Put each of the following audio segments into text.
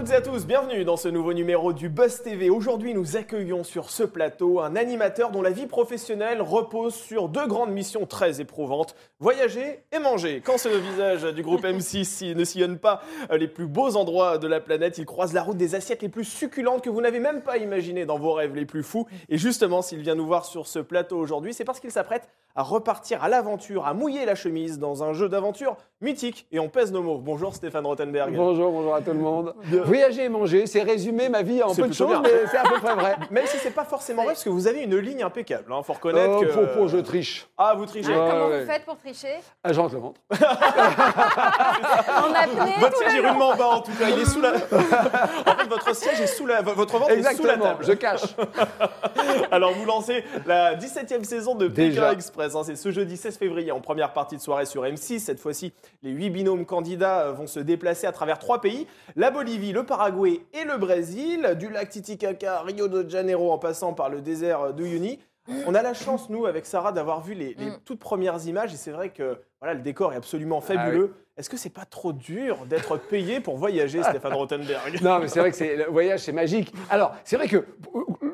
Toutes et à tous, bienvenue dans ce nouveau numéro du Buzz TV. Aujourd'hui, nous accueillons sur ce plateau un animateur dont la vie professionnelle repose sur deux grandes missions très éprouvantes voyager et manger. Quand le visage du groupe M6 ne sillonne pas les plus beaux endroits de la planète, il croise la route des assiettes les plus succulentes que vous n'avez même pas imaginées dans vos rêves les plus fous. Et justement, s'il vient nous voir sur ce plateau aujourd'hui, c'est parce qu'il s'apprête à repartir à l'aventure, à mouiller la chemise dans un jeu d'aventure mythique. Et on pèse nos mots. Bonjour Stéphane Rothenberg. Bonjour, bonjour à tout le monde. Voyager et manger, c'est résumer ma vie en peu de choses, mais c'est à peu près vrai. Même si c'est pas forcément vrai, parce que vous avez une ligne impeccable. Il faut reconnaître Oh, que. faux, je triche. Ah, vous trichez. Ouais, Comment ouais. vous faites pour tricher Ah, je rentre le ventre. Votre siège est rudement bas en tout cas, il est sous la. en fait, votre siège est sous la. Votre ventre est sous la Exactement, table. je cache. Alors, vous lancez la 17e saison de. Pékin Express. hein. C'est ce jeudi 16 février en première partie de soirée sur M6. Cette fois-ci, les huit binômes candidats euh, vont se déplacer à travers trois pays la Bolivie, le Paraguay et le Brésil. Du lac Titicaca, Rio de Janeiro, en passant par le désert d'Uyuni. On a la chance, nous, avec Sarah, d'avoir vu les, les Mm. toutes premières images. Et c'est vrai que voilà, le décor est absolument fabuleux. Ah Est-ce que c'est pas trop dur d'être payé pour voyager, Stéphane Rothenberg? Non, mais c'est vrai que le voyage, c'est magique. Alors, c'est vrai que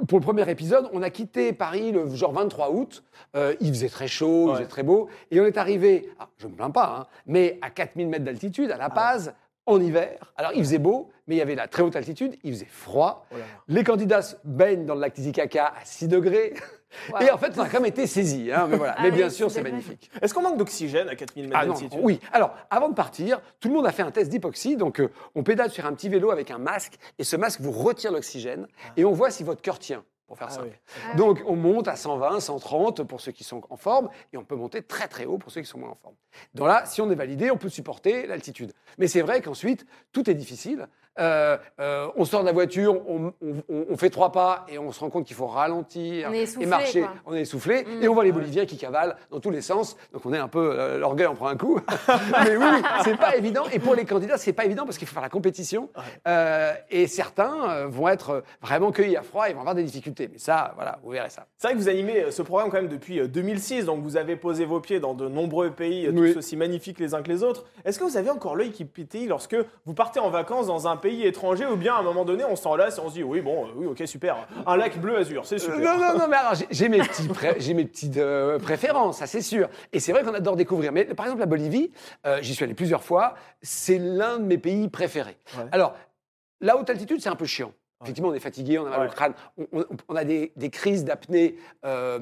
pour le premier épisode, on a quitté Paris le genre 23 août. Euh, il faisait très chaud, il faisait très beau. Et on est arrivé, ah, je ne me plains pas, hein, mais à 4000 mètres d'altitude, à La Paz, en hiver. Alors, il faisait beau, mais il y avait la très haute altitude, il faisait froid. Oh là là. Les candidats se baignent dans le lac Titicaca à 6 degrés. Wow. Et en fait, on a quand même été saisis. hein, mais voilà. Ah mais oui, bien sûr, c'est magnifique. Est-ce qu'on manque d'oxygène à 4000 mètres Ah d'altitude? oui. Alors, avant de partir, tout le monde a fait un test d'hypoxie. Donc, euh, on pédale sur un petit vélo avec un masque et ce masque vous retire l'oxygène et on voit si votre cœur tient, pour faire Ah simple. oui. Ah Donc, on monte à 120, 130 pour ceux qui sont en forme et on peut monter très très haut pour ceux qui sont moins en forme. Donc là, si on est validé, on peut supporter l'altitude. Mais c'est vrai qu'ensuite, tout est difficile. Euh, euh, on sort de la voiture, on, on- on- on fait trois pas et on se rend compte qu'il faut ralentir On est et essoufflé, marcher. quoi. On est essoufflé Mm. et on voit les Boliviens qui cavalent dans tous les sens. Donc on est un peu euh, l'orgueil en prend un coup. Mais oui, c'est pas évident. Et pour les candidats, c'est pas évident parce qu'il faut faire la compétition. Euh, et certains vont être vraiment cueillis à froid et vont avoir des difficultés. Mais ça, voilà, vous verrez ça. C'est vrai que vous animez ce programme quand même depuis euh, 2006, donc vous avez posé vos pieds dans de nombreux pays, Oui. tous aussi magnifiques les uns que les autres. Est-ce que vous avez encore l'œil qui pétille lorsque vous partez en vacances dans un pays étranger ou bien à un moment donné on s'en lasse et on se dit oui bon, euh, oui ok super, un lac bleu azur, c'est super. Non, non, non, mais alors j'ai- mes, petits j'ai mes petites euh, préférences, ça c'est sûr. Et c'est vrai qu'on adore découvrir. Mais par exemple, la Bolivie, euh, j'y suis allé plusieurs fois, c'est l'un de mes pays préférés. Ouais. Alors, la haute altitude, c'est un peu chiant. Effectivement, on est fatigué, on a mal Ouais. au crâne, on, on- on a des, des crises d'apnée euh,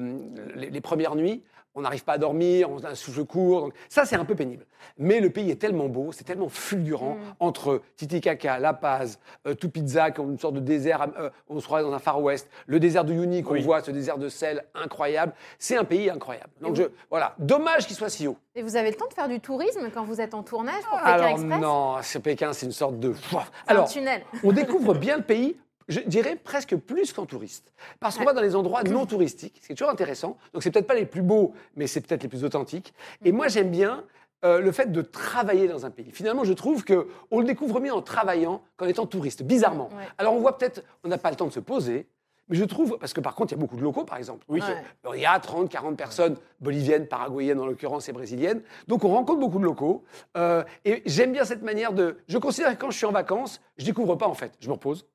les, les premières nuits. On n'arrive pas à dormir, on a un souffle court. Donc ça, c'est un peu pénible. Mais le pays est tellement beau, c'est tellement fulgurant Mm. entre Titicaca, La Paz, euh, Tupiza, qui ont une sorte de désert, euh, on se croirait dans un Far West, le désert de Uyuni qu'on Oui. voit, ce désert de sel incroyable. C'est un pays incroyable. Donc je, voilà, dommage qu'il soit si haut. Et vous avez le temps de faire du tourisme quand vous êtes en tournage pour Pékin Alors Express? non, c'est Pékin, c'est une sorte de. Un Alors, tunnel. on découvre bien le pays, je dirais presque plus qu'en touriste. Parce qu'on Ouais. va dans les endroits non touristiques, ce qui est toujours intéressant. Donc, c'est peut-être pas les plus beaux, mais c'est peut-être les plus authentiques. Et moi, j'aime bien euh, le fait de travailler dans un pays. Finalement, je trouve que on le découvre mieux en travaillant qu'en étant touriste, bizarrement. Ouais. Alors, on voit peut-être, on n'a pas le temps de se poser. Mais je trouve, parce que par contre, il y a beaucoup de locaux, par exemple. Oui. Ouais. Alors, il y a 30, 40 personnes, boliviennes, paraguayennes en l'occurrence et brésiliennes. Donc on rencontre beaucoup de locaux. Euh, et j'aime bien cette manière de. Je considère que quand je suis en vacances, je découvre pas en fait. Je me repose.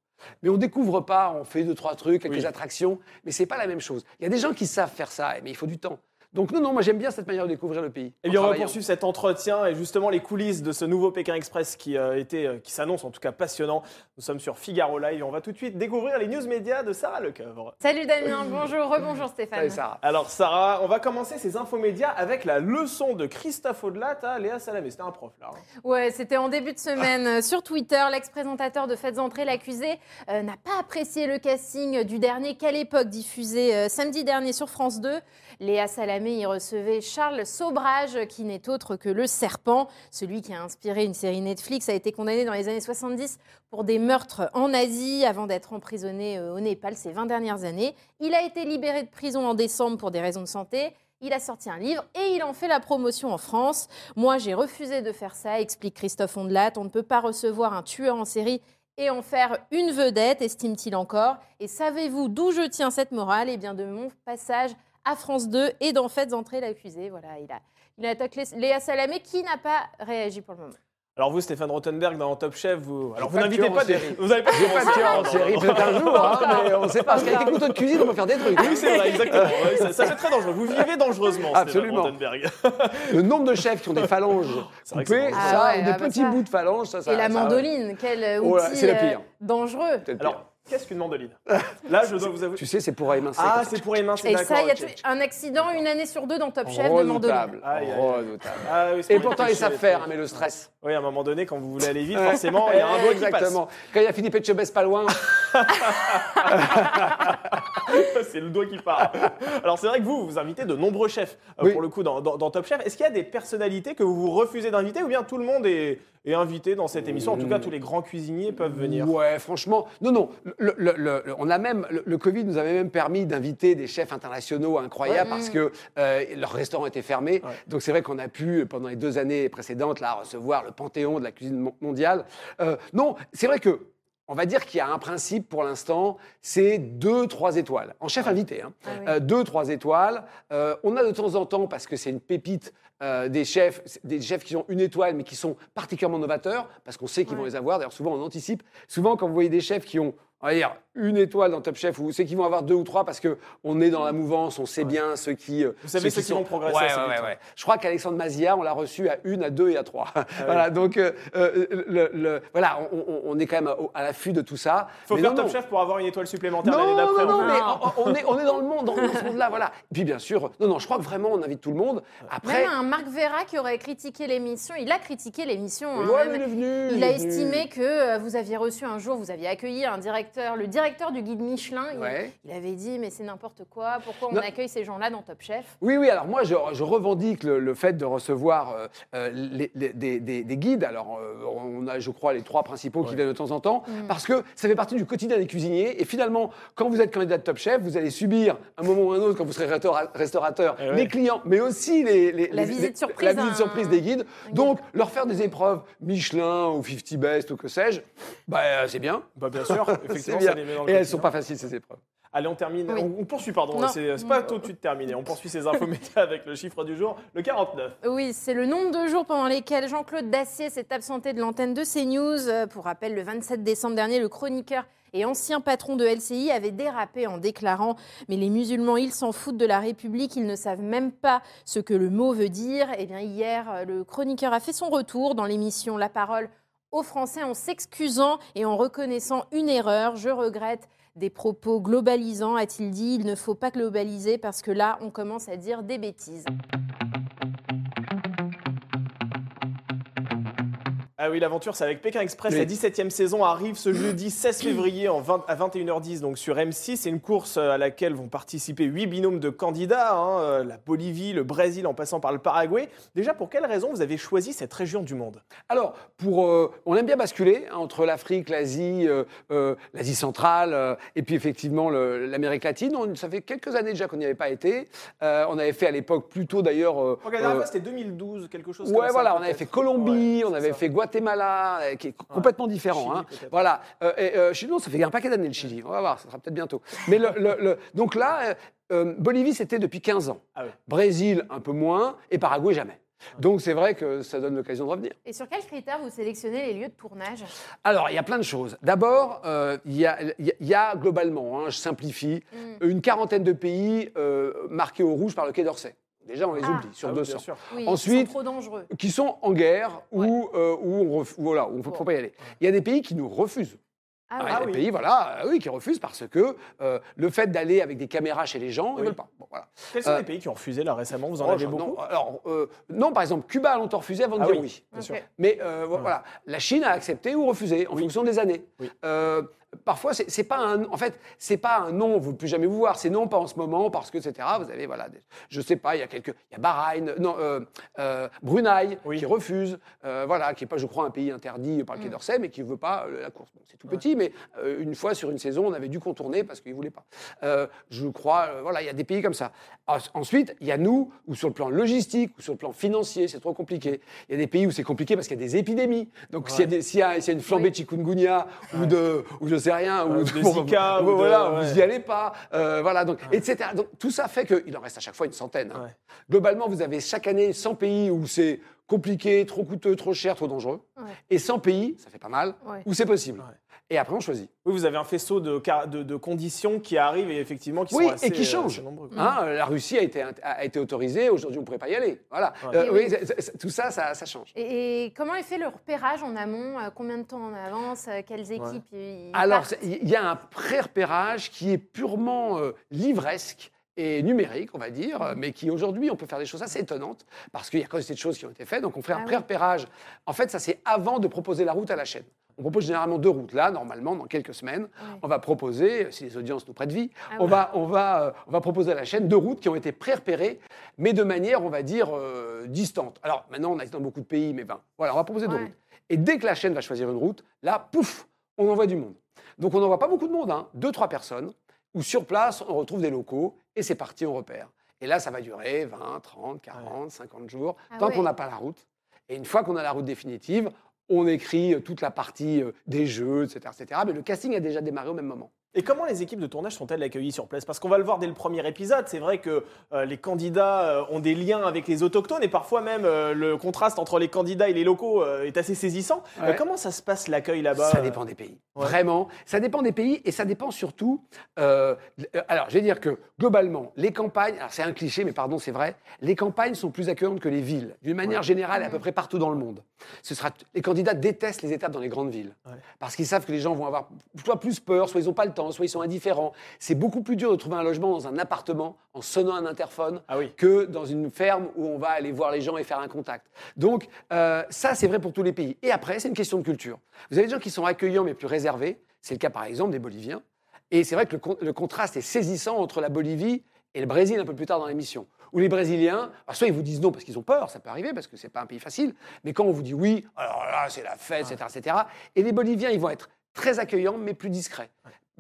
Mais on découvre pas, on fait deux, trois trucs, quelques Oui. attractions. Mais c'est pas la même chose. Il y a des gens qui savent faire ça, mais il faut du temps. Donc non, non, moi j'aime bien cette manière de découvrir le pays. Eh en bien, on va poursuivre cet entretien et justement les coulisses de ce nouveau Pékin Express qui, euh, était, euh, qui s'annonce en tout cas passionnant. Nous sommes sur Figaro Live et on va tout de suite découvrir les news médias de Sarah Lecoeuvre. Salut Damien, bonjour, rebonjour Stéphane. Salut, Sarah. Alors Sarah, on va commencer ces infos médias avec la leçon de Christophe Audelat à Léa Salamé. C'était un prof là. hein. Ouais, c'était en début de semaine euh, sur Twitter. L'ex-présentateur de Faites entrer l'accusé euh, n'a pas apprécié le casting du dernier Quelle époque diffusé euh, samedi dernier sur France 2. Léa Salamé y recevait Charles Sobrage, qui n'est autre que le serpent. Celui qui a inspiré une série Netflix a été condamné dans les années 70 pour des meurtres en Asie avant d'être emprisonné euh, au Népal ces 20 dernières années. Il a été libéré de prison en décembre pour des raisons de santé. Il a sorti un livre et il en fait la promotion en France. Moi, j'ai refusé de faire ça, explique Christophe Ondelat. On ne peut pas recevoir un tueur en série et en faire une vedette, estime-t-il encore. Et savez-vous d'où je tiens cette morale? Eh bien, de mon passage à France 2 et d'en fait entrer l'accusé. Voilà, il a, il a attaqué Léa Salamé qui n'a pas réagi pour le moment. Alors vous, Stéphane Rothenberg, dans Top Chef, vous, alors vous n'invitez pas des, vous avez pas de en série, peut-être un jour, hein, mais on sait pas. Parce qu'avec des couteaux de cuisine, on peut faire des trucs. Oui, c'est vrai, exactement. Ouais, ça, ça, c'est très dangereux. Vous vivez dangereusement, Stéphane Absolument. Rothenberg. Le nombre de chefs qui ont des phalanges coupées, ça, Ah ouais, ou des ah bah petits ça. bouts de phalanges, ça, ça. et la ça- mandoline, quel outil Oh là, c'est la euh, pire. dangereux. Alors, qu'est-ce qu'une mandoline? Là, je dois vous avouer. tu sais, c'est pour émincer. Ah, c'est pour émincer, Et ça, il y a un accident une année sur deux dans Top Chef de mandoline? Redoutable. Ah Et pour pourtant, ils savent faire, hein, mais le stress. Oui, à un moment donné, quand vous voulez aller vite, forcément, il y a un doigt qui passe. Exactement. Quand il y a Philippe Etchebest pas loin, c'est le doigt qui part. Alors c'est vrai que vous, vous invitez de nombreux chefs, euh, Oui. pour le coup, dans, dans- dans Top Chef. Est-ce qu'il y a des personnalités que vous refusez d'inviter ou bien tout le monde est, est invité dans cette émission? En tout cas, tous les grands cuisiniers peuvent venir. Ouais, franchement, non, non. Le, le- le- le- on a même, le, Covid nous avait même permis d'inviter des chefs internationaux incroyables Ouais. parce que euh, leur restaurant était fermé. Ouais. Donc c'est vrai qu'on a pu, pendant les deux années précédentes, là, recevoir le panthéon de la cuisine mon- mondiale. Euh, non, c'est vrai que. On va dire qu'il y a un principe pour l'instant, c'est deux, trois étoiles. En chef invité, hein. Ah oui. Euh, deux, trois étoiles. Euh, on a de temps en temps, parce que c'est une pépite, euh, des chefs, des chefs qui ont une étoile, mais qui sont particulièrement novateurs, parce qu'on sait qu'ils vont les avoir. D'ailleurs, souvent, on anticipe. Souvent, quand vous voyez des chefs qui ont, on va dire, une étoile dans Top Chef, vous savez qu'ils vont avoir deux ou trois, parce que on est dans la mouvance, on sait bien ceux qui. euh, Vous savez ceux qui vont progresser Ouais, assez ouais, vite, ouais, ouais. ouais. Je crois qu'Alexandre Mazia, on l'a reçu à une, à deux et à trois. voilà, donc euh, euh, le- le- voilà, on, est quand même à, l'affût de tout ça. Il faut Mais faire non, Top non. Chef pour avoir une étoile supplémentaire Non, l'année d'après. non, non, mais on, on est, on est dans le monde, dans, dans ce monde-là, voilà. Et puis bien sûr, non, non, je crois que vraiment on invite tout le monde. Après, Même un Marc Vera qui aurait critiqué l'émission, il a critiqué l'émission. hein, il est venu. Il a est venu. estimé que vous aviez reçu un jour, vous aviez accueilli un directeur, le directeur du guide Michelin. il- Ouais. Il, avait dit mais c'est n'importe quoi, pourquoi on Non. accueille ces gens-là dans Top Chef? Oui, oui, alors moi, je, je revendique le, le fait de recevoir euh, euh, les- les- des, des- des guides. Alors, euh, on a, je crois, les trois principaux qui viennent de temps en temps, Mm. parce que ça fait partie du quotidien des cuisiniers. Et finalement, quand vous êtes candidat de Top Chef, vous allez subir, un moment ou un autre, quand vous serez restaura- restaurateur, Eh ouais. les clients, mais aussi les, les- La les- visite les- surprise la visite d'un- surprise des guides. guide. Donc, leur faire des épreuves Michelin ou 50 Best ou que sais-je, bah, c'est bien. Bah, bien sûr, C'est effectivement, bien. ça les met dans le Et elles quotidien. sont pas faciles, ces épreuves. Allez, on termine. Oui. On, on poursuit, pardon. C'est pas tout de suite terminé. On poursuit ces infos métiers avec le chiffre du jour, le 49. Oui, c'est le nombre de jours pendant lesquels Jean-Claude Dacier s'est absenté de l'antenne de CNews. Euh, Pour rappel, le 27 décembre dernier, le chroniqueur et ancien patron de LCI avait dérapé en déclarant Mais les musulmans, ils s'en foutent de la République, ils ne savent même pas ce que le mot veut dire. Eh bien, hier, euh, le chroniqueur a fait son retour dans l'émission La Parole aux Français en s'excusant et en reconnaissant une erreur. Je regrette des propos globalisants, a-t-il dit. Il ne faut pas globaliser parce que là, on commence à dire des bêtises. Ah oui, l'aventure, c'est avec Pékin Express. Oui. La 17e saison arrive ce jeudi 16 février en 20 à 21h10 donc sur M6. C'est une course euh, à laquelle vont participer huit binômes de candidats, hein, euh, la Bolivie, le Brésil en passant par le Paraguay. Déjà, pour quelle raison vous avez choisi cette région du monde? Alors, pour, euh, on aime bien basculer hein, entre l'Afrique, l'Asie, euh, euh, l'Asie centrale et puis effectivement l'Amérique latine. On- ça fait quelques années déjà qu'on n'y avait pas été. On avait fait à l'époque plutôt d'ailleurs. Donc, la dernière fois, c'était 2012, quelque chose Ouais, comme ça, voilà, on avait fait Colombie, Ouais, on avait ça. fait Guatemala, euh, qui est complètement différent. Chili, hein. Voilà. Euh, et, euh, Chili, non, ça fait un paquet d'années le Chili. On va voir, ça sera peut-être bientôt. Mais le, le- le- donc là, Bolivie, c'était depuis 15 ans. Ah ouais. Brésil, un peu moins, et Paraguay, jamais. Donc c'est vrai que ça donne l'occasion de revenir. Et sur quels critères vous sélectionnez les lieux de tournage? Alors, il y a plein de choses. D'abord, euh, il y, a, il y a- il y a globalement, hein, je simplifie, Mm. une quarantaine de pays euh, marqués au rouge par le Quai d'Orsay. Déjà, on les Ah. oublie sur Ah oui, 200. bien sûr. Oui, Ensuite- ils sont trop dangereux. Qui sont en guerre ou euh, où on ref- voilà, on ne peut pas y aller. Il y a des pays qui nous refusent. Ah Ah, ouais. il y a Ah des oui. pays voilà, euh, oui, qui refusent parce que euh, le fait d'aller avec des caméras chez les gens, ils Oui. ne veulent pas. Bon, voilà. Quels sont Euh, les pays qui ont refusé là récemment? Vous en Oh, avez beaucoup? non, alors, euh, non, par exemple, Cuba a longtemps refusé avant de Ah dire oui. oui. Bien sûr. Mais euh, voilà, la Chine a accepté ou refusé en Oui. fonction des années. Parfois, c'est pas un. En fait, c'est pas un non, vous ne plus jamais vous voir. C'est non, pas en ce moment, parce que, etc. Vous avez, voilà, des- je sais pas, il y a quelques. Il y a Bahreïn, non, euh, euh, Brunei, Oui. qui refuse, euh, voilà, qui est pas, je crois, un pays interdit par le Quai d'Orsay, mais qui veut pas la course. Bon, c'est tout petit, mais une fois sur une saison, on avait dû contourner parce qu'ils voulaient pas. Je crois, voilà, il y a des pays comme ça. Ensuite, il y a nous, où sur le plan logistique, ou sur le plan financier, c'est trop compliqué. Il y a des pays où c'est compliqué parce qu'il y a des épidémies. Donc, s'il y, a y y une flambée Oui. de chikungunya, ou de, ou sais rien, ou Ouais, de Zika, ou de- voilà, ouais. vous n'y allez pas, euh, voilà, donc, etc. Donc, tout ça fait qu'il en reste à chaque fois une centaine. hein. Ouais. Globalement, vous avez chaque année 100 pays où c'est compliqué, trop coûteux, trop cher, trop dangereux. Ouais. Et 100 pays, ça fait pas mal, Ouais. où c'est possible. Ouais. Et après, on choisit. Oui, vous avez un faisceau de, car- de, de conditions qui arrivent et effectivement qui Oui, sont assez, et qui euh, changent. nombreux. Hein, la Russie a été, a été autorisée, aujourd'hui on ne pourrait pas y aller. Voilà. Ouais. Euh, oui, tout ça, ça, ça change. Et, et comment est fait le repérage en amont? Euh, Combien de temps en avance? Quelles équipes y Alors, il y a un pré-repérage qui est purement euh, livresque et numérique, on va dire, euh, mais qui aujourd'hui, on peut faire des choses assez étonnantes parce qu'il y a quand même ces choses qui ont été faites. Donc, on fait Ah un oui. pré-repérage. En fait, ça, c'est avant de proposer la route à la chaîne. On propose généralement deux routes. Là, normalement, dans quelques semaines, on va proposer, si les audiences nous prêtent vie, Ah on, va, on, va, euh, on va proposer à la chaîne deux routes qui ont été pré-repérées, mais de manière, on va dire, euh, distante. Alors, maintenant, on a été dans beaucoup de pays, mais ben, voilà, on va proposer deux Ouais. routes. Et dès que la chaîne va choisir une route, là, pouf, on envoie du monde. Donc, on n'envoie pas beaucoup de monde, hein, deux, trois personnes, où sur place, on retrouve des locaux, et c'est parti, on repère. Et là, ça va durer 20, 30, 40, 50 jours, Ah tant ouais. qu'on n'a pas la route. Et une fois qu'on a la route définitive, on écrit toute la partie euh, des jeux, etc., etc. Mais le casting a déjà démarré au même moment. Et comment les équipes de tournage sont-elles accueillies sur place? Parce qu'on va le voir dès le premier épisode, c'est vrai que euh, les candidats euh, ont des liens avec les autochtones et parfois même euh, le contraste entre les candidats et les locaux est assez saisissant. Ouais. Comment ça se passe l'accueil là-bas? Ça dépend des pays. Ouais. Vraiment. Ça dépend des pays et ça dépend surtout. alors, je vais dire que globalement, les campagnes, alors c'est un cliché, mais pardon, c'est vrai, les campagnes sont plus accueillantes que les villes, d'une manière générale, à peu près partout dans le monde. Ce sera, les candidats détestent les étapes dans les grandes villes parce qu'ils savent que les gens vont avoir soit plus peur, soit ils n'ont pas le temps, soit ils sont indifférents. C'est beaucoup plus dur de trouver un logement dans un appartement en sonnant un interphone Ah oui. que dans une ferme où on va aller voir les gens et faire un contact. Donc, euh, ça, c'est vrai pour tous les pays. Et après, c'est une question de culture. Vous avez des gens qui sont accueillants mais plus réservés. C'est le cas, par exemple, des Boliviens. Et c'est vrai que le, con- le contraste est saisissant entre la Bolivie et le Brésil un peu plus tard dans l'émission. Où les Brésiliens, soit ils vous disent non parce qu'ils ont peur, ça peut arriver parce que c'est pas un pays facile, mais quand on vous dit oui, alors là, c'est la fête, etc., etc. Et les Boliviens, ils vont être très accueillants mais plus discrets.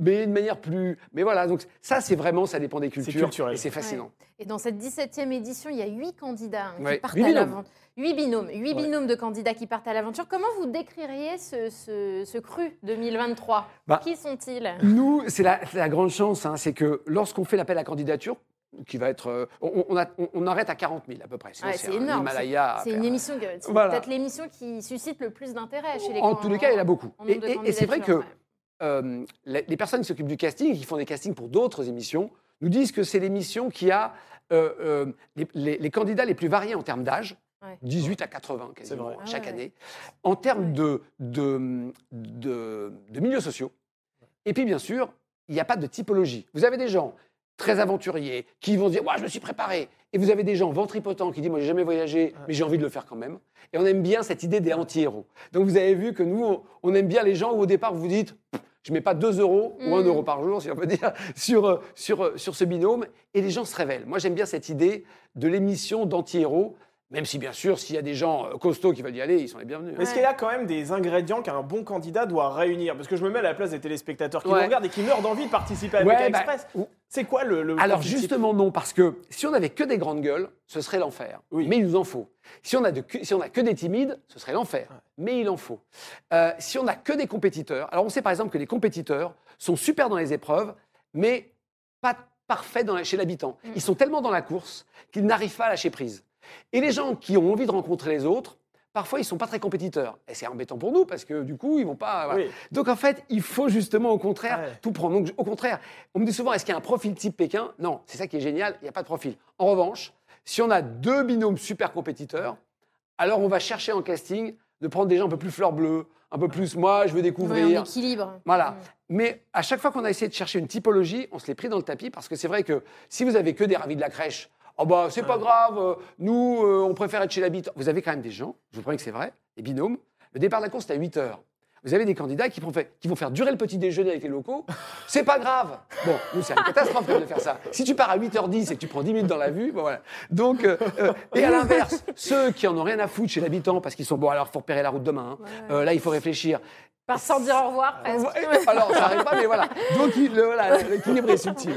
Mais de manière plus. Mais voilà, donc ça, c'est vraiment, ça dépend des cultures. culturel. Et c'est fascinant. Et dans cette 17e édition, il y a huit candidats hein, Ouais, qui partent à l'aventure. Huit binômes, huit Ouais. binômes de candidats qui partent à l'aventure. Comment vous décririez ce, ce- ce cru 2023 Bah, Qui sont-ils? Nous, c'est la, la grande chance, hein, c'est que lorsqu'on fait l'appel à candidature, qui va être. euh, on, on a- on- on arrête à 40 000 à peu près. Ouais, c'est énorme. C'est une émission, Voilà. peut-être l'émission qui suscite le plus d'intérêt chez les En tous les cas, il y en a beaucoup. en Et, c'est vrai que ouais. Euh, les, les personnes qui s'occupent du casting, qui font des castings pour d'autres émissions, nous disent que c'est l'émission qui a euh, euh, les, les- les candidats les plus variés en termes d'âge. Ouais. 18 à 80 quasiment vrai. chaque Ah ouais. année, en termes de, de, de, de milieux sociaux. Et puis bien sûr, il n'y a pas de typologie. Vous avez des gens très aventuriers qui vont dire, ouais, je me suis préparé. Et vous avez des gens ventripotents qui disent, moi j'ai jamais voyagé, mais j'ai envie de le faire quand même. Et on aime bien cette idée des anti-héros. Donc vous avez vu que nous, on, on aime bien les gens où au départ vous vous dites, Je mets pas 2 euros ou 1 Mm. euro par jour, si on peut dire, sur, euh, sur, euh, sur ce binôme. Et les gens se révèlent. Moi j'aime bien cette idée de l'émission d'anti-héros. Même si, bien sûr, s'il y a des gens euh, costauds qui veulent y aller, ils sont les bienvenus. Est-ce qu'il y a quand même des ingrédients qu'un bon candidat doit réunir? Parce que je me mets à la place des téléspectateurs qui Ouais. nous regardent et qui meurent d'envie de participer à Ouais, American bah, Express. ou- C'est quoi le, le Alors justement non, parce que si on avait que des grandes gueules, ce serait l'enfer. Oui. Mais il nous en faut. Si on a, de, si on a que des timides, ce serait l'enfer. Mais il en faut. Euh, si on a que des compétiteurs, alors on sait par exemple que les compétiteurs sont super dans les épreuves, mais pas parfaits dans la- chez l'habitant. Ils sont tellement dans la course qu'ils n'arrivent pas à lâcher prise. Et les gens qui ont envie de rencontrer les autres, parfois ils sont pas très compétiteurs. Et c'est embêtant pour nous parce que du coup ils vont pas. voilà. Oui. Donc en fait, il faut justement au contraire Ouais. tout prendre. Donc au contraire, on me dit souvent est-ce qu'il y a un profil type Pékin? Non, c'est ça qui est génial, il n'y a pas de profil. En revanche, si on a deux binômes super compétiteurs, alors on va chercher en casting de prendre des gens un peu plus fleur bleue, un peu plus moi, je veux Ouais, découvrir. en équilibre. Voilà. Mm. Mais à chaque fois qu'on a essayé de chercher une typologie, on se l'est pris dans le tapis parce que c'est vrai que si vous avez que des ravis de la crèche, oh bah c'est pas grave, euh, nous euh, on préfère être chez l'habitant. Vous avez quand même des gens, je vous promets que c'est vrai, des binômes. Le départ de la course c'est à 8 heures. vous avez des candidats qui vont, faire, qui vont faire durer le petit déjeuner avec les locaux. C'est pas grave. Bon, nous, c'est une catastrophe de faire ça. Si tu pars à 8h10 et que tu prends 10 minutes dans la vue, bon, voilà. Donc, euh, et à l'inverse, ceux qui en ont rien à foutre chez l'habitant parce qu'ils sont, bon, alors, faut repérer la route demain. hein. Euh, là, il faut réfléchir. Par sans dire au revoir, presque. Alors, ça n'arrive pas, mais voilà. Donc, il- voilà, l'équilibre est subtil.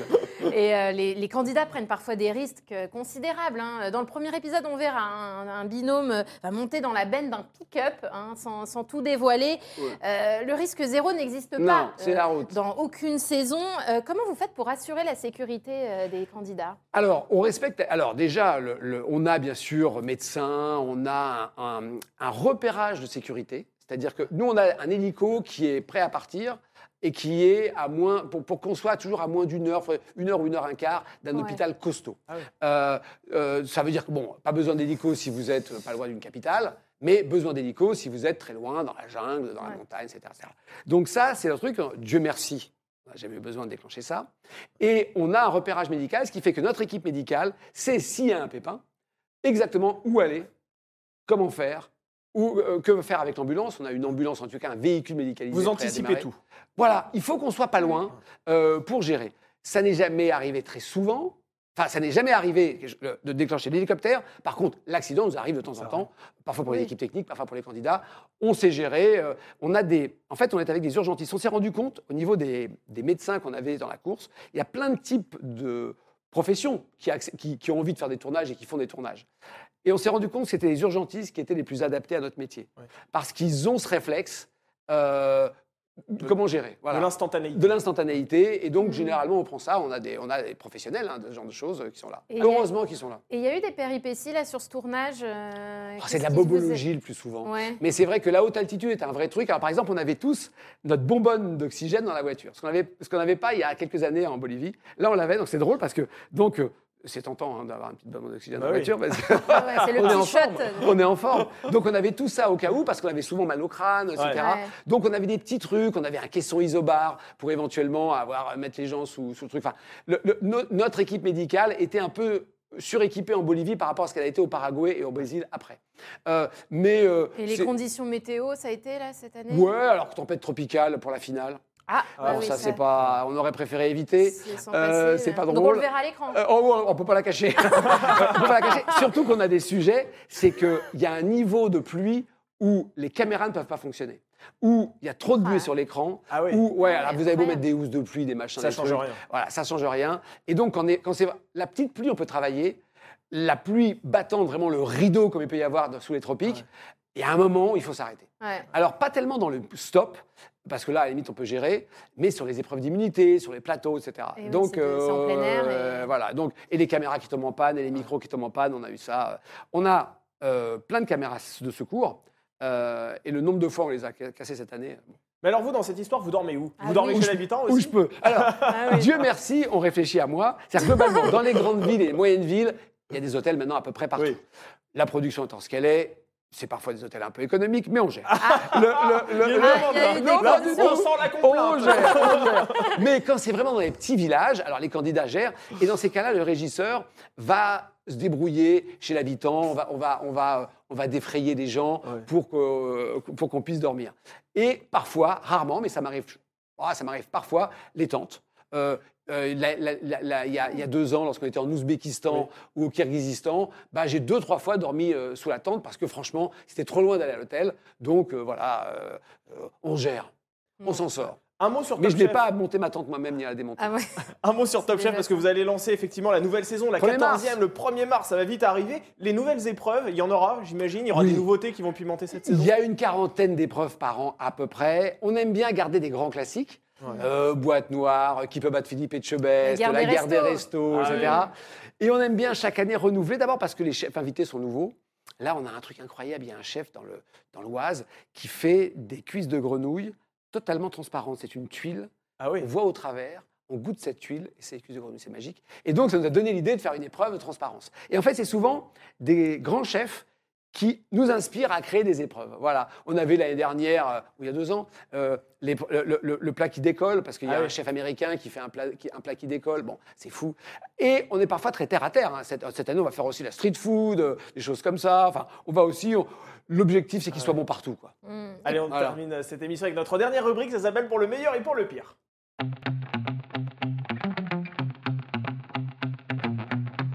Et euh, les, les candidats prennent parfois des risques euh, considérables. hein. Dans le premier épisode, on verra un, un binôme euh, va monter dans la benne d'un pick-up hein, sans, sans tout dévoiler. Ouais. Euh, le risque zéro n'existe Non, pas euh, la route. dans aucune saison. Comment vous faites pour assurer la sécurité des candidats? Alors, on respecte. Alors, déjà, le- le- on a bien sûr médecin, on a un, un- un repérage de sécurité. C'est-à-dire que nous, on a un hélico qui est prêt à partir et qui est à moins, pour, pour qu'on soit toujours à moins d'une heure, une heure ou une heure un quart d'un Ouais. hôpital costaud. Ah oui. Euh, euh, ça veut dire que, bon, pas besoin d'hélico si vous êtes pas loin d'une capitale, mais besoin d'hélico si vous êtes très loin, dans la jungle, dans la montagne, etc., etc. Donc ça, c'est un truc, euh, Dieu merci, on n'a jamais eu besoin de déclencher ça. Et on a un repérage médical, ce qui fait que notre équipe médicale sait s'il y a un pépin, exactement où aller, comment faire, ou euh, que faire avec l'ambulance? On a une ambulance, en tout cas un véhicule médicalisé. Vous anticipez tout. Voilà, il faut qu'on soit pas loin euh, pour gérer. Ça n'est jamais arrivé très souvent. Enfin, ça n'est jamais arrivé de déclencher l'hélicoptère. Par contre, l'accident nous arrive de temps en temps, parfois pour les équipes techniques, parfois pour les candidats. On sait gérer. euh, on a des, en fait, on est avec des urgentistes. On s'est rendu compte au niveau des, des médecins qu'on avait dans la course, il y a plein de types de professions qui- qui ont envie de faire des tournages et qui font des tournages. Et on s'est rendu compte que c'était les urgentistes qui étaient les plus adaptés à notre métier, Ouais. parce qu'ils ont ce réflexe. euh, comment gérer voilà De l'instantanéité. de l'instantanéité. Et donc, Mhm. généralement, on prend ça. On a des, on a des professionnels hein, de ce genre de choses euh, qui sont là. Et- Heureusement qu'ils sont là. Et il y a eu des péripéties là sur ce tournage euh, Oh, c'est de la bobologie le plus souvent. Ouais. Mais c'est vrai que la haute altitude est un vrai truc. Alors, par exemple, on avait tous notre bonbonne d'oxygène dans la voiture. Ce qu'on avait, ce qu'on n'avait pas il y a quelques années en Bolivie. Là, on l'avait. Donc, c'est drôle parce que, donc, euh, c'est tentant hein, d'avoir une petite bonbonne d'oxygène Bah dans la voiture. Parce que Ah ouais, c'est le on est en petit shot. forme. On est en forme. Donc, on avait tout ça au cas où parce qu'on avait souvent mal au crâne, etc. Ouais. Ouais. Donc on avait des petits trucs, on avait un caisson isobar pour éventuellement avoir mettre les gens sous, sous le truc. Enfin, le- le- no- notre équipe médicale était un peu suréquipée en Bolivie par rapport à ce qu'elle a été au Paraguay et au Brésil après. Euh, mais euh, Et les conditions météo, ça a été là cette année? Ouais, alors tempête tropicale pour la finale. Ah, Ah, Bon, oui, ça c'est pas, on aurait préféré éviter. c'est Euh, c'est pas Donc on drôle. le verra à l'écran. Euh, oh, on peut pas la cacher. on peut pas la cacher. Surtout qu'on a des sujets, c'est qu'il y a un niveau de pluie où les caméras ne peuvent pas fonctionner, où il y a trop de buée Ah. sur l'écran, Ah oui. où ouais, Ah, alors vous avez beau mettre des housses de pluie, des machins, Ça des change trucs, rien. Voilà, ça change rien. Et donc quand, on est- quand c'est la petite pluie, on peut travailler. La pluie battant vraiment le rideau comme il peut y avoir sous les tropiques. Et à un moment, il faut s'arrêter. Ouais. Alors, pas tellement dans le stop, parce que là, à la limite, on peut gérer, mais sur les épreuves d'immunité, sur les plateaux, etc. Et Donc, en plein air voilà. Donc, et les caméras qui tombent en panne, et les micros qui tombent en panne, on a eu ça. On a euh, plein de caméras de secours, euh, et le nombre de fois on les a ca- cassées cette année. bon. Mais alors vous, dans cette histoire, vous dormez où? Ah Vous dormez oui. chez l'habitant Où aussi? je peux. Alors, Ah oui. Dieu merci, on réfléchit à moi. C'est-à-dire que globalement, dans les grandes villes et les moyennes villes, il y a des hôtels maintenant à peu près partout. Oui. La production étant ce qu'elle est, c'est parfois des hôtels un peu économiques, mais on gère. Le- le- le- Il y a le- vraiment il y a eu de- des Là, pas du conditions. on sent la On complainte. gère, on gère. Mais quand c'est vraiment dans les petits villages, alors les candidats gèrent. Et dans ces cas-là, le régisseur va se débrouiller chez l'habitant. On va, on, va, on, va, on va défrayer des gens Ouais. pour que- pour qu'on puisse dormir. Et parfois, rarement, mais ça m'arrive, ah, ça m'arrive parfois, les tentes. Euh, euh, Il y, a- il y a deux ans, lorsqu'on était en Ouzbékistan ou au Kirghizistan, bah, j'ai deux, trois fois dormi euh, sous la tente parce que franchement, c'était trop loin d'aller à l'hôtel. Donc euh, voilà, on gère, on s'en sort. Un mot sur Mais Top je n'ai Chef. pas à monter ma tente moi-même ni à la démonter. Ah ouais. Un mot sur Top Chef parce que vous allez lancer effectivement la nouvelle saison, la 1er 14e, mars. le 1er mars, ça va vite arriver. Les nouvelles épreuves, il y en aura, j'imagine. Il y aura Oui. des nouveautés qui vont pimenter cette Il saison. y a une quarantaine d'épreuves par an à peu près. On aime bien garder des grands classiques. Ouais. Euh, Boîte noire, Qui peut battre Philippe Etchebest, La guerre La des guerre des restos. restos, Ah etc. Et on aime bien chaque année renouveler, d'abord parce que les chefs invités sont nouveaux. Là, on a un truc incroyable. Il y a un chef dans le dans l'Oise qui fait des cuisses de grenouille totalement transparentes. C'est une tuile Ah oui. on voit au travers, on goûte cette tuile, et c'est excusez grenouille, c'est magique. Et donc, ça nous a donné l'idée de faire une épreuve de transparence. Et en fait, c'est souvent des grands chefs qui nous inspirent à créer des épreuves. Voilà. On avait l'année dernière, euh, ou il y a deux ans, euh, les- le, le- le plat qui décolle, parce qu'il y a Ah un oui. chef américain qui fait un plat qui, un plat qui décolle. Bon, c'est fou. Et on est parfois très terre à terre. hein. Cette, cette année, on va faire aussi la street food, euh, des choses comme ça. Enfin, on va aussi. on- L'objectif, c'est qu'il soit bon partout. Quoi. Mm. Allez, on Voilà. termine cette émission avec notre dernière rubrique, ça s'appelle Pour le meilleur et pour le pire.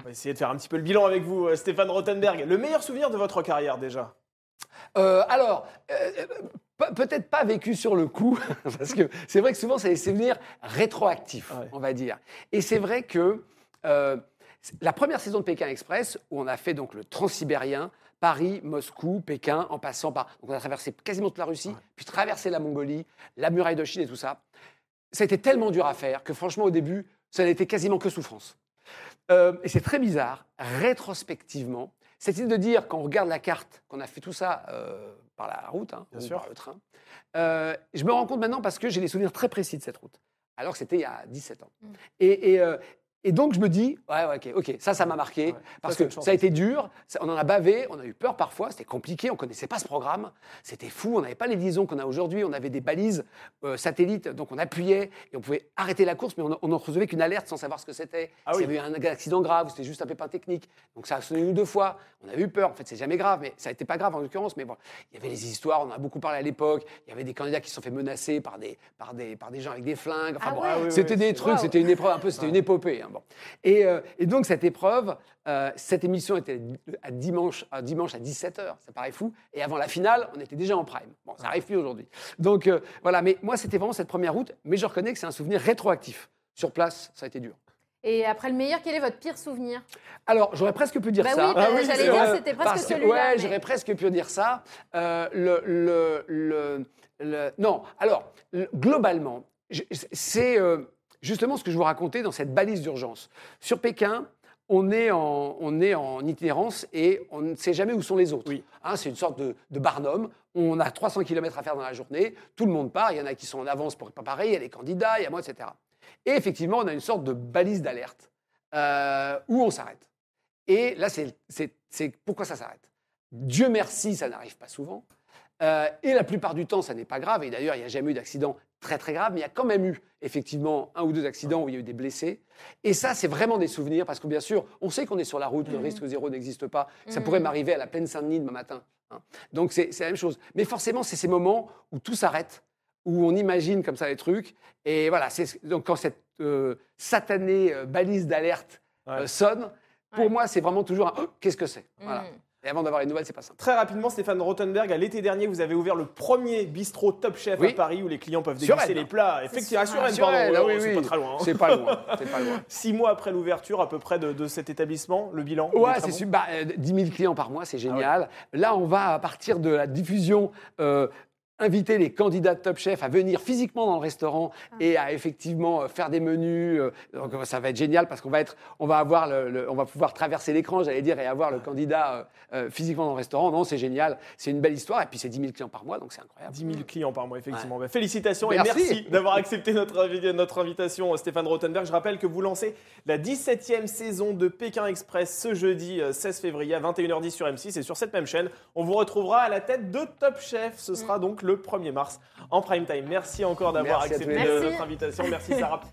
Va essayer de faire un petit peu le bilan avec vous, euh, Stéphane Rothenberg. Le meilleur souvenir de votre carrière déjà? Euh, alors, euh, pe- peut-être pas vécu sur le coup, parce que c'est vrai que souvent, c'est des souvenirs rétroactifs, Ouais. on va dire. Et c'est vrai que euh, la première saison de Pékin Express, où on a fait donc le transsibérien, Paris, Moscou, Pékin, en passant par. Donc on a traversé quasiment toute la Russie, puis traversé la Mongolie, la muraille de Chine et tout ça. Ça a été tellement dur à faire que franchement, au début, ça n'était quasiment que souffrance. Euh, et c'est très bizarre, rétrospectivement, cette idée de dire, quand on regarde la carte, qu'on a fait tout ça euh, par la route, hein, Bien ou sûr. par le train, euh, je me rends compte maintenant parce que j'ai des souvenirs très précis de cette route, alors que c'était il y a 17 ans. Mm. Et, et, euh, et donc je me dis, ouais, ouais, ok, ok, ça, ça m'a marqué, Ouais, parce que ça a été dur, ça- on en a bavé, on a eu peur parfois, c'était compliqué, on connaissait pas ce programme, c'était fou, on n'avait pas les liaisons qu'on a aujourd'hui, on avait des balises euh, satellites, donc on appuyait et on pouvait arrêter la course, mais on n'en recevait qu'une alerte sans savoir ce que c'était. Ah S'il oui. y avait eu un accident grave, ou c'était juste un pépin technique. Donc ça a sonné une ou deux fois. On a eu peur. En fait, c'est jamais grave, mais ça n'était pas grave en l'occurrence. Mais bon, il y avait les histoires, on en a beaucoup parlé à l'époque. Il y avait des candidats qui se sont fait menacer par des, par des, par des gens avec des flingues. Enfin, Ah bon, ouais. Ah oui, c'était oui, des trucs, c'était une épreuve un peu, c'était une épopée. hein, bon. et, euh, et donc cette épreuve, euh, cette émission était à dimanche, à dimanche à 17h. Ça paraît fou. Et avant la finale, on était déjà en prime. Bon, ça arrive plus aujourd'hui. Donc euh, voilà, mais moi c'était vraiment cette première route. Mais je reconnais que c'est un souvenir rétroactif. Sur place, ça a été dur. Et après le meilleur, quel est votre pire souvenir? Alors, j'aurais presque pu dire Bah ça. oui, bah, Ah oui, j'allais dire, c'était presque celui-là. Ouais, mais- j'aurais presque pu dire ça. Euh, le, le- le- le- non, alors, le- globalement, c'est euh, justement ce que je vous racontais dans cette balise d'urgence. Sur Pékin, on est, en, on est en itinérance et on ne sait jamais où sont les autres. Oui. Hein, c'est une sorte de, de barnum. On a 300 km à faire dans la journée. Tout le monde part. Il y en a qui sont en avance pour préparer. Il y a les candidats, il y a moi, etc. Et effectivement, on a une sorte de balise d'alerte euh, où on s'arrête. Et là, c'est pourquoi ça s'arrête? Dieu merci, ça n'arrive pas souvent. Euh, et la plupart du temps, ça n'est pas grave. Et d'ailleurs, il n'y a jamais eu d'accident très très grave, mais il y a quand même eu effectivement un ou deux accidents où il y a eu des blessés. Et ça, c'est vraiment des souvenirs, parce que bien sûr, on sait qu'on est sur la route, le risque zéro n'existe pas. Ça Mhm. pourrait m'arriver à la plaine Saint-Denis demain matin. hein. Donc c'est la même chose. Mais forcément, c'est ces moments où tout s'arrête, où on imagine comme ça les trucs. Et voilà, donc quand cette euh, satanée euh, balise d'alerte Ouais. euh, sonne, pour Ouais. moi, c'est vraiment toujours un Oh, qu'est-ce que c'est? Voilà. Et avant d'avoir les nouvelles, c'est pas simple. Très rapidement, Stéphane Rothenberg, à l'été dernier, vous avez ouvert le premier bistrot Top Chef Oui. à Paris où les clients peuvent Sur déguster les plats. Effectivement, sur Rennes, pardon, ah oui, c'est pas très loin. hein. C'est pas loin. C'est pas loin. Six mois après l'ouverture, à peu près, de, de cet établissement, le bilan Ouais, c'est bon super. Bah, euh, 10 000 clients par mois, Ah c'est génial. Là, on va, à partir de la diffusion, euh, inviter les candidats de Top Chef à venir physiquement dans le restaurant Ah. et à effectivement euh, faire des menus. euh, donc, euh, ça va être génial parce qu'on va, être, on va, avoir le, le- on va pouvoir traverser l'écran, j'allais dire, et avoir le candidat euh, physiquement dans le restaurant. Non, c'est génial. C'est une belle histoire. Et puis, c'est 10 000 clients par mois, donc c'est incroyable. 10 000 clients par mois, effectivement. Bah, félicitations et Merci. d'avoir accepté notre, notre invitation, Stéphane Rothenberg. Je rappelle que vous lancez la 17e saison de Pékin Express ce jeudi euh, 16 février à 21h10 sur M6 et sur cette même chaîne. On vous retrouvera à la tête de Top Chef. Ce sera donc le 1er mars en prime time. Merci encore d'avoir accepté notre invitation. Merci Sarah.